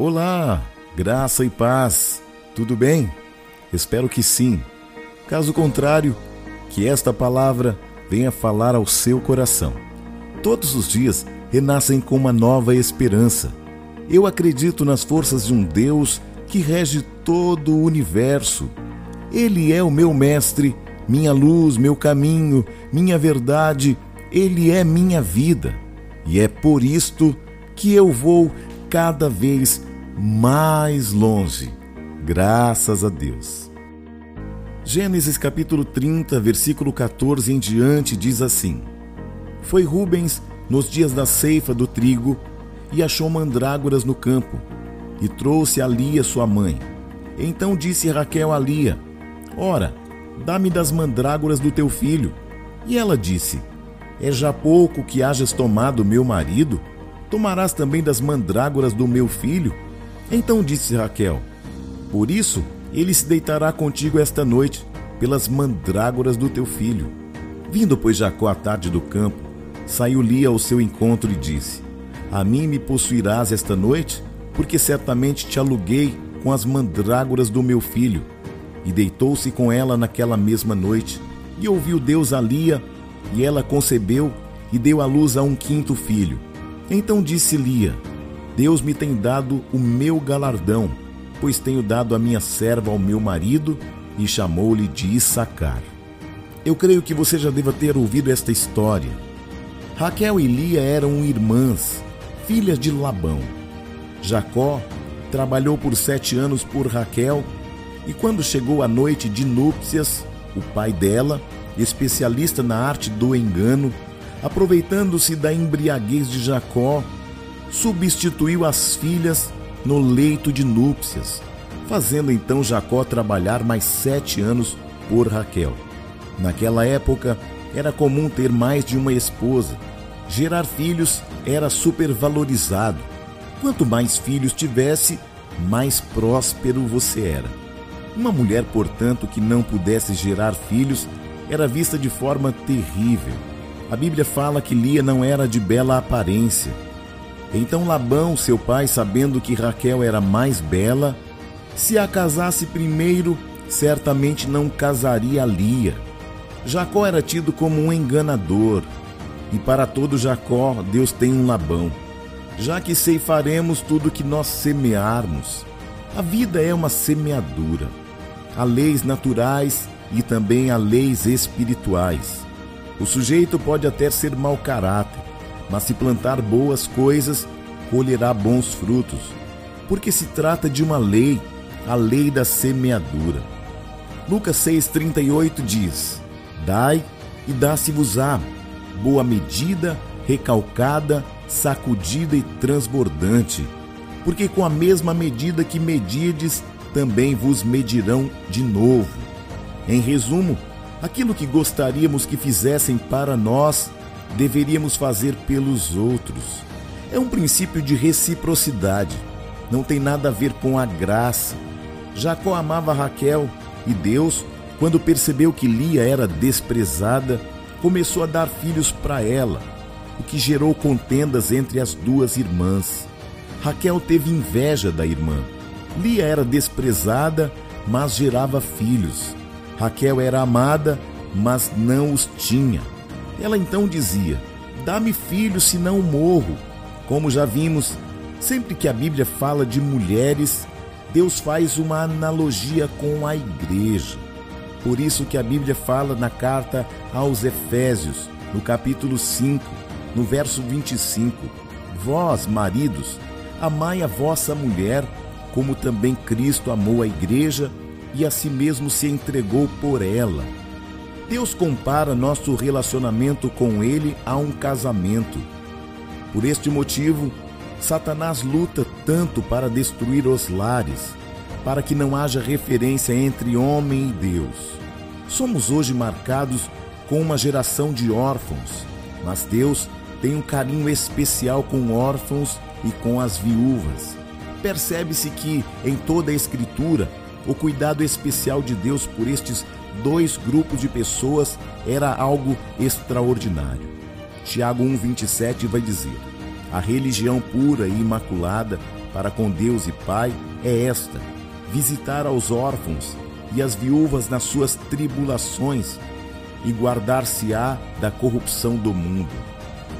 Olá, graça e paz. Tudo bem? Espero que sim. Caso contrário, que esta palavra venha falar ao seu coração. Todos os dias renascem com uma nova esperança. Eu acredito nas forças de um Deus que rege todo o universo. Ele é o meu mestre, minha luz, meu caminho, minha verdade, ele é minha vida. E é por isto que eu vou cada vez mais longe, graças a Deus. Gênesis capítulo 30, versículo 14 em diante diz assim: Foi Rubens nos dias da ceifa do trigo e achou mandrágoras no campo e trouxe a Lia sua mãe. Então disse Raquel a Lia: Ora, dá-me das mandrágoras do teu filho. E ela disse: É já pouco que hajas tomado meu marido? Tomarás também das mandrágoras do meu filho? Então disse Raquel: Por isso ele se deitará contigo esta noite, pelas mandrágoras do teu filho. Vindo, pois, Jacó à tarde do campo, saiu Lia ao seu encontro e disse: A mim me possuirás esta noite, porque certamente te aluguei com as mandrágoras do meu filho. E deitou-se com ela naquela mesma noite. E ouviu Deus a Lia, e ela concebeu e deu à luz a um quinto filho. Então disse Lia: Deus me tem dado o meu galardão, pois tenho dado a minha serva ao meu marido, e chamou-lhe de Issacar. Eu creio que você já deva ter ouvido esta história. Raquel e Lia eram irmãs, filhas de Labão. Jacó trabalhou por sete anos por Raquel, e quando chegou a noite de núpcias, o pai dela, especialista na arte do engano, aproveitando-se da embriaguez de Jacó, substituiu as filhas no leito de núpcias, fazendo então Jacó trabalhar mais sete anos por Raquel. Naquela época, era comum ter mais de uma esposa. Gerar filhos era supervalorizado. Quanto mais filhos tivesse, mais próspero você era. Uma mulher, portanto, que não pudesse gerar filhos era vista de forma terrível. A Bíblia fala que Lia não era de bela aparência então Labão, seu pai, sabendo que Raquel era mais bela, se a casasse primeiro, certamente não casaria Lia. Jacó era tido como um enganador, e para todo Jacó Deus tem um Labão, já que ceifaremos tudo que nós semearmos. A vida é uma semeadura. Há leis naturais e também há leis espirituais. O sujeito pode até ser mau caráter, mas se plantar boas coisas, colherá bons frutos, porque se trata de uma lei, a lei da semeadura. Lucas 6,38 diz: Dai e dá-se-vos-á, boa medida, recalcada, sacudida e transbordante, porque com a mesma medida que medides, também vos medirão de novo. Em resumo, aquilo que gostaríamos que fizessem para nós, deveríamos fazer pelos outros. É um princípio de reciprocidade, não tem nada a ver com a graça. Jacó amava Raquel e Deus, quando percebeu que Lia era desprezada, começou a dar filhos para ela, o que gerou contendas entre as duas irmãs. Raquel teve inveja da irmã. Lia era desprezada, mas gerava filhos. Raquel era amada, mas não os tinha. Ela então dizia: Dá-me filho, senão morro. Como já vimos, sempre que a Bíblia fala de mulheres, Deus faz uma analogia com a igreja. Por isso que a Bíblia fala na carta aos Efésios, no capítulo 5, no verso 25: Vós, maridos, amai a vossa mulher, como também Cristo amou a igreja e a si mesmo se entregou por ela Deus compara nosso relacionamento com Ele a um casamento. Por este motivo, Satanás luta tanto para destruir os lares, para que não haja referência entre homem e Deus. Somos hoje marcados com uma geração de órfãos, mas Deus tem um carinho especial com órfãos e com as viúvas. Percebe-se que, em toda a Escritura, o cuidado especial de Deus por estes dois grupos de pessoas era algo extraordinário. Tiago 1,27 vai dizer: A religião pura e imaculada para com Deus e Pai é esta: visitar aos órfãos e as viúvas nas suas tribulações e guardar-se-á da corrupção do mundo.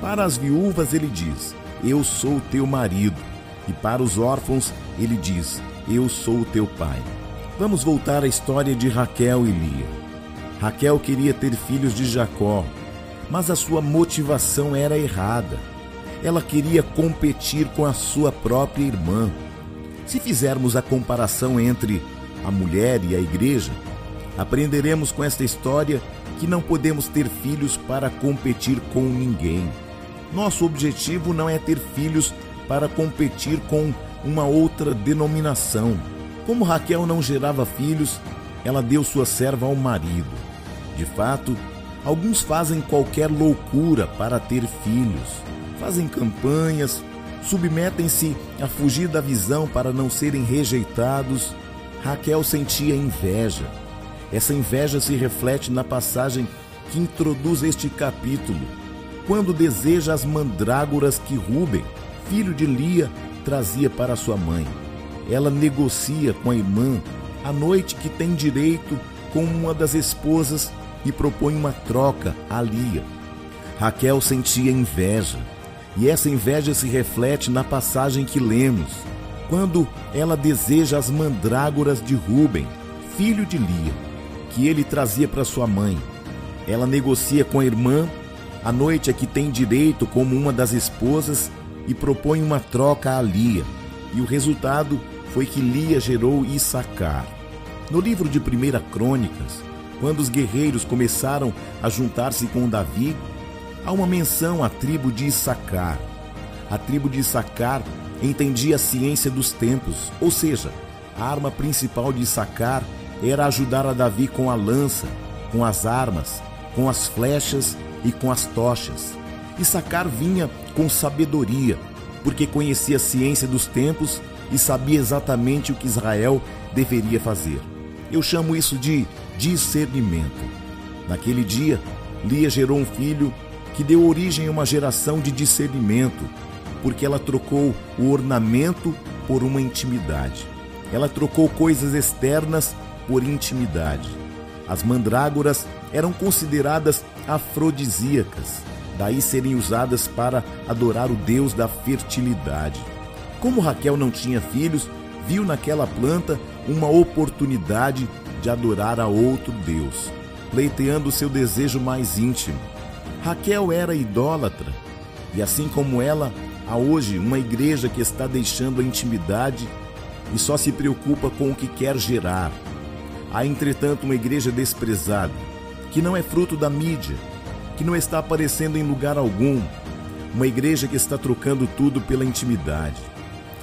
Para as viúvas ele diz: Eu sou teu marido, e para os órfãos ele diz: Eu sou o teu pai. Vamos voltar à história de Raquel e Lia. Raquel queria ter filhos de Jacó, mas a sua motivação era errada. Ela queria competir com a sua própria irmã. Se fizermos a comparação entre a mulher e a igreja, aprenderemos com esta história que não podemos ter filhos para competir com ninguém. Nosso objetivo não é ter filhos para competir com uma outra denominação. Como Raquel não gerava filhos, ela deu sua serva ao marido. De fato, alguns fazem qualquer loucura para ter filhos. Fazem campanhas, submetem-se a fugir da visão para não serem rejeitados. Raquel sentia inveja. Essa inveja se reflete na passagem que introduz este capítulo, quando deseja as mandrágoras que Ruben, filho de Lia, trazia para sua mãe. Ela negocia com a irmã a noite que tem direito com uma das esposas e propõe uma troca a Lia. Raquel sentia inveja, e essa inveja se reflete na passagem que lemos, quando ela deseja as mandrágoras de Ruben, filho de Lia, que ele trazia para sua mãe. Ela negocia com a irmã a noite a que tem direito como uma das esposas e propõe uma troca a Lia. E o resultado foi que Lia gerou Issacar. No livro de 1 Crônicas, quando os guerreiros começaram a juntar-se com Davi, há uma menção à tribo de Issacar. A tribo de Issacar entendia a ciência dos tempos, ou seja, a arma principal de Issacar era ajudar a Davi com a lança, com as armas, com as flechas e com as tochas. Issacar vinha com sabedoria, porque conhecia a ciência dos tempos e sabia exatamente o que Israel deveria fazer. Eu chamo isso de discernimento. Naquele dia, Lia gerou um filho que deu origem a uma geração de discernimento, porque ela trocou o ornamento por uma intimidade. Ela trocou coisas externas por intimidade. As mandrágoras eram consideradas afrodisíacas, daí serem usadas para adorar o deus da fertilidade. Como Raquel não tinha filhos, viu naquela planta uma oportunidade de adorar a outro Deus, pleiteando seu desejo mais íntimo. Raquel era idólatra, e assim como ela, há hoje uma igreja que está deixando a intimidade e só se preocupa com o que quer gerar. Há, entretanto, uma igreja desprezada, que não é fruto da mídia, que não está aparecendo em lugar algum, uma igreja que está trocando tudo pela intimidade.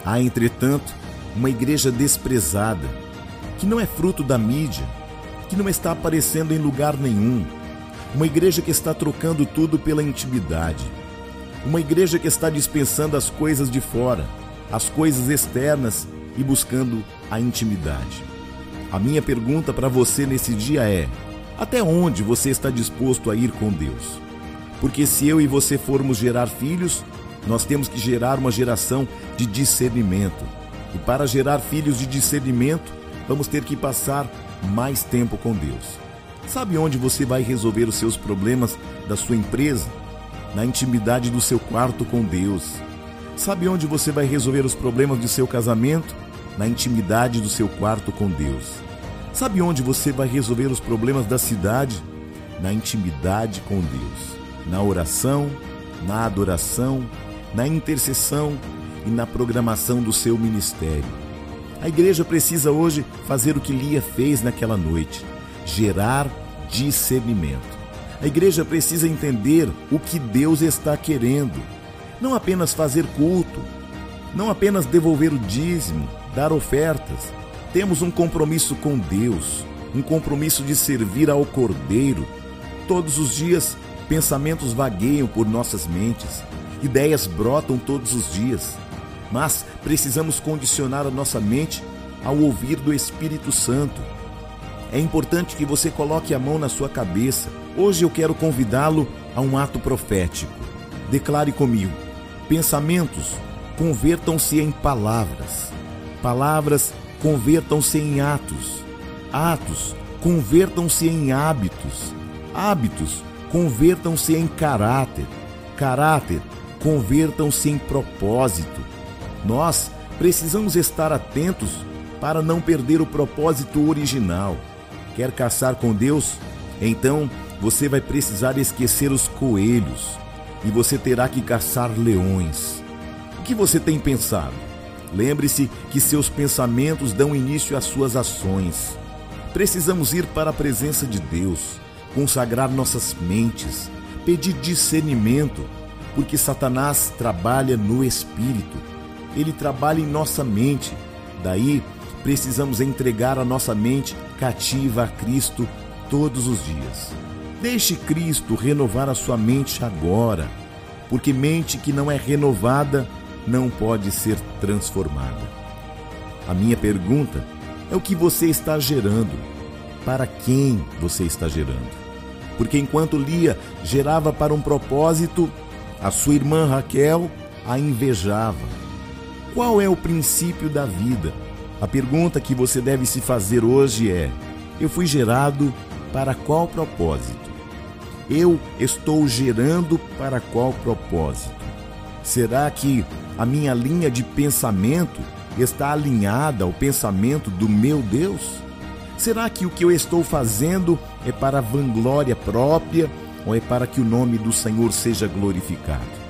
Há, entretanto, uma igreja desprezada, que não é fruto da mídia, que não está aparecendo em lugar nenhum, uma igreja que está trocando tudo pela intimidade, uma igreja que está dispensando as coisas de fora, as coisas externas e buscando a intimidade. A minha pergunta para você nesse dia é: até onde você está disposto a ir com Deus? Porque se eu e você formos gerar filhos, nós temos que gerar uma geração de discernimento. E para gerar filhos de discernimento, vamos ter que passar mais tempo com Deus. Sabe onde você vai resolver os seus problemas da sua empresa? Na intimidade do seu quarto com Deus. Sabe onde você vai resolver os problemas do seu casamento? Na intimidade do seu quarto com Deus. Sabe onde você vai resolver os problemas da cidade? Na intimidade com Deus. Na oração, na adoração, na intercessão e na programação do seu ministério. A igreja precisa hoje fazer o que Lia fez naquela noite: gerar discernimento. A igreja precisa entender o que Deus está querendo, não apenas fazer culto, não apenas devolver o dízimo, dar ofertas. Temos um compromisso com Deus, um compromisso de servir ao Cordeiro. Todos os dias, pensamentos vagueiam por nossas mentes, ideias brotam todos os dias mas precisamos condicionar a nossa mente ao ouvir do Espírito Santo. É importante que você coloque a mão na sua cabeça. Hoje eu quero convidá-lo a um ato profético. Declare comigo: pensamentos convertam-se em palavras. Palavras, convertam-se em atos. Atos, convertam-se em hábitos. Hábitos, convertam-se em caráter. Caráter, convertam-se em propósito. Nós precisamos estar atentos para não perder o propósito original. Quer caçar com Deus? Então você vai precisar esquecer os coelhos e você terá que caçar leões. O que você tem pensado? Lembre-se que seus pensamentos dão início às suas ações. Precisamos ir para a presença de Deus, consagrar nossas mentes, pedir discernimento, porque Satanás trabalha no espírito. Ele trabalha em nossa mente. Daí, precisamos entregar a nossa mente cativa a Cristo todos os dias. Deixe Cristo renovar a sua mente agora, porque mente que não é renovada não pode ser transformada. A minha pergunta é o que você está gerando, para quem você está gerando. Porque enquanto Lia gerava para um propósito, a sua irmã Raquel a invejava. Qual é o princípio da vida? A pergunta que você deve se fazer hoje é: eu fui gerado para qual propósito? eu estou gerando para qual propósito? Será que a minha linha de pensamento está alinhada ao pensamento do meu Deus? Será que o que eu estou fazendo é para vanglória própria ou é para que o nome do Senhor seja glorificado?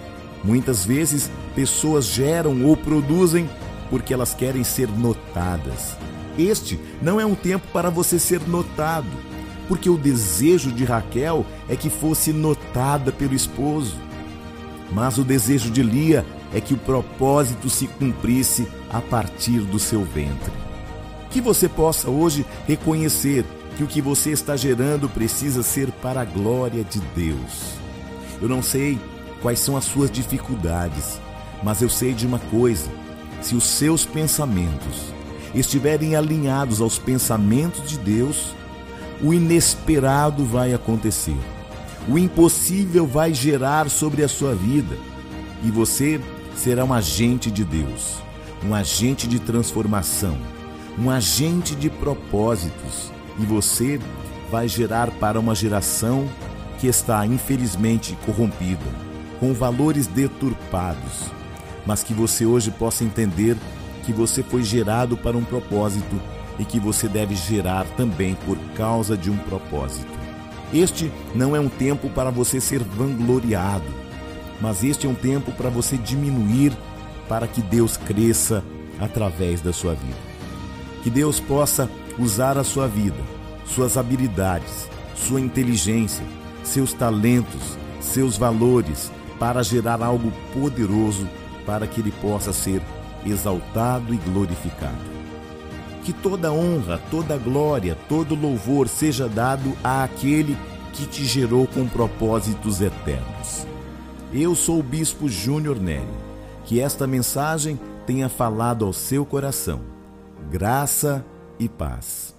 Muitas vezes, pessoas geram ou produzem porque elas querem ser notadas. Este não é um tempo para você ser notado porque o desejo de Raquel é que fosse notada pelo esposo. Mas o desejo de Lia é que o propósito se cumprisse a partir do seu ventre. Que você possa hoje reconhecer que o que você está gerando precisa ser para a glória de Deus. Eu não sei quais são as suas dificuldades, mas eu sei de uma coisa: se os seus pensamentos estiverem alinhados aos pensamentos de Deus, o inesperado vai acontecer. O impossível vai gerar sobre a sua vida. E você será um agente de Deus, um agente de transformação, um agente de propósitos. E você vai gerar para uma geração que está infelizmente corrompida, com valores deturpados, mas que você hoje possa entender que você foi gerado para um propósito e que você deve gerar também por causa de um propósito. Este não é um tempo para você ser vangloriado, mas este é um tempo para você diminuir para que Deus cresça através da sua vida. Que Deus possa usar a sua vida, suas habilidades, sua inteligência, seus talentos, seus valores para gerar algo poderoso para que ele possa ser exaltado e glorificado que toda honra, toda glória, todo louvor seja dado àquele que te gerou com propósitos eternos. Eu sou o Bispo Júnior Neri. Que esta mensagem tenha falado ao seu coração. Graça e paz.